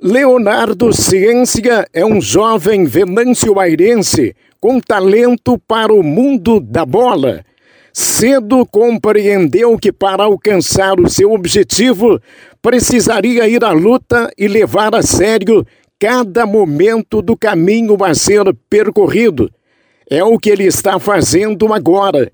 Leonardo Ciência é um jovem venâncio-airense com talento para o mundo da bola. Cedo compreendeu que para alcançar o seu objetivo precisaria ir à luta e levar a sério cada momento do caminho a ser percorrido. É o que ele está fazendo agora.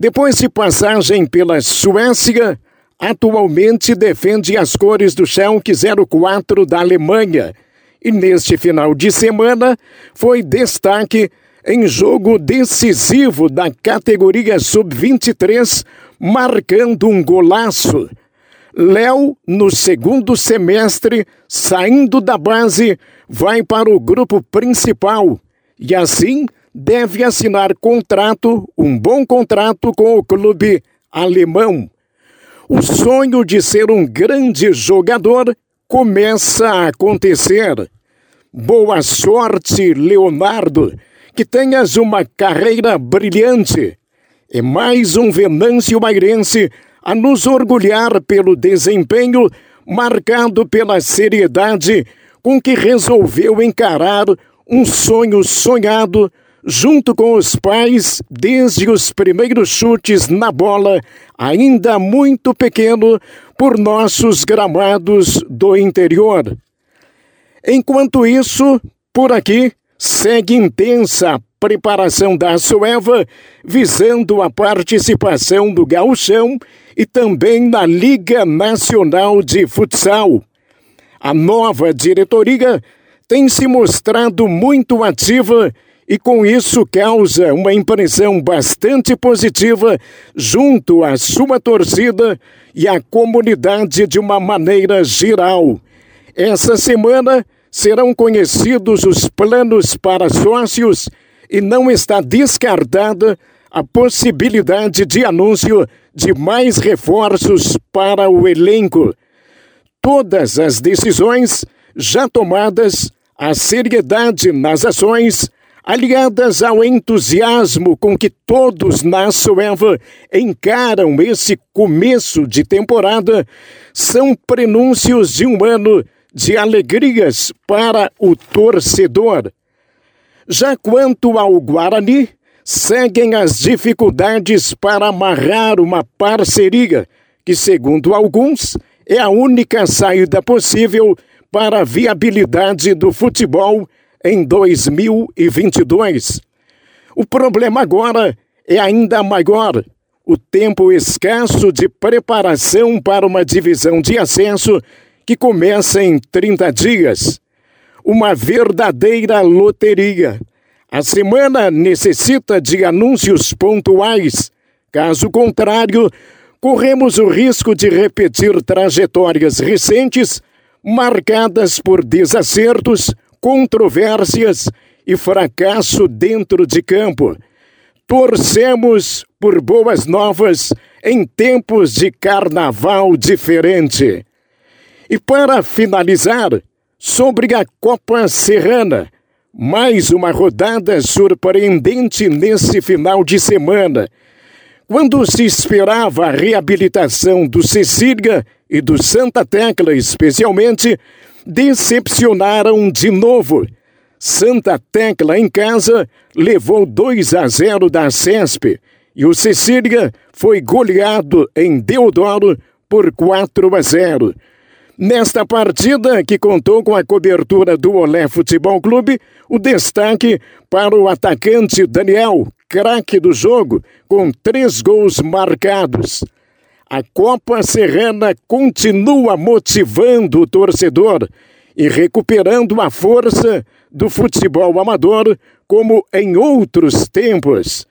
Depois de passagem pela Suécia, atualmente defende as cores do Schalke 04 da Alemanha e neste final de semana foi destaque em jogo decisivo da categoria sub-23, marcando um golaço. Léo, no segundo semestre, saindo da base, vai para o grupo principal e assim deve assinar contrato, um bom contrato com o clube alemão. O sonho de ser um grande jogador começa a acontecer. Boa sorte, Leonardo, que tenhas uma carreira brilhante. É mais um Venâncio Mairense a nos orgulhar pelo desempenho marcado pela seriedade com que resolveu encarar um sonho sonhado junto com os pais desde os primeiros chutes na bola, ainda muito pequeno, por nossos gramados do interior. Enquanto isso, por aqui, segue intensa a preparação da Sueva, visando a participação do Gauchão e também na Liga Nacional de Futsal. A nova diretoria tem se mostrado muito ativa e com isso causa uma impressão bastante positiva junto à sua torcida e à comunidade de uma maneira geral. Essa semana serão conhecidos os planos para sócios e não está descartada a possibilidade de anúncio de mais reforços para o elenco. Todas as decisões já tomadas, a seriedade nas ações aliadas ao entusiasmo com que todos na Sueva encaram esse começo de temporada, são prenúncios de um ano de alegrias para o torcedor. Já quanto ao Guarani, seguem as dificuldades para amarrar uma parceria que, segundo alguns, é a única saída possível para a viabilidade do futebol em 2022. O problema agora é ainda maior. O tempo escasso de preparação para uma divisão de acesso que começa em 30 dias. Uma verdadeira loteria. A semana necessita de anúncios pontuais. Caso contrário, corremos o risco de repetir trajetórias recentes marcadas por desacertos controvérsias e fracasso dentro de campo. Torcemos por boas novas em tempos de carnaval diferente. E para finalizar, sobre a Copa Serrana, mais uma rodada surpreendente nesse final de semana. Quando se esperava a reabilitação do Cecília e do Santa Tecla, especialmente, decepcionaram de novo. Santa Tecla em casa levou 2 a 0 da CESP e o Cecília foi goleado em Deodoro por 4 a 0. Nesta partida, que contou com a cobertura do Olé Futebol Clube, o destaque para o atacante Daniel, craque do jogo, com três gols marcados. A Copa Serrana continua motivando o torcedor e recuperando a força do futebol amador como em outros tempos.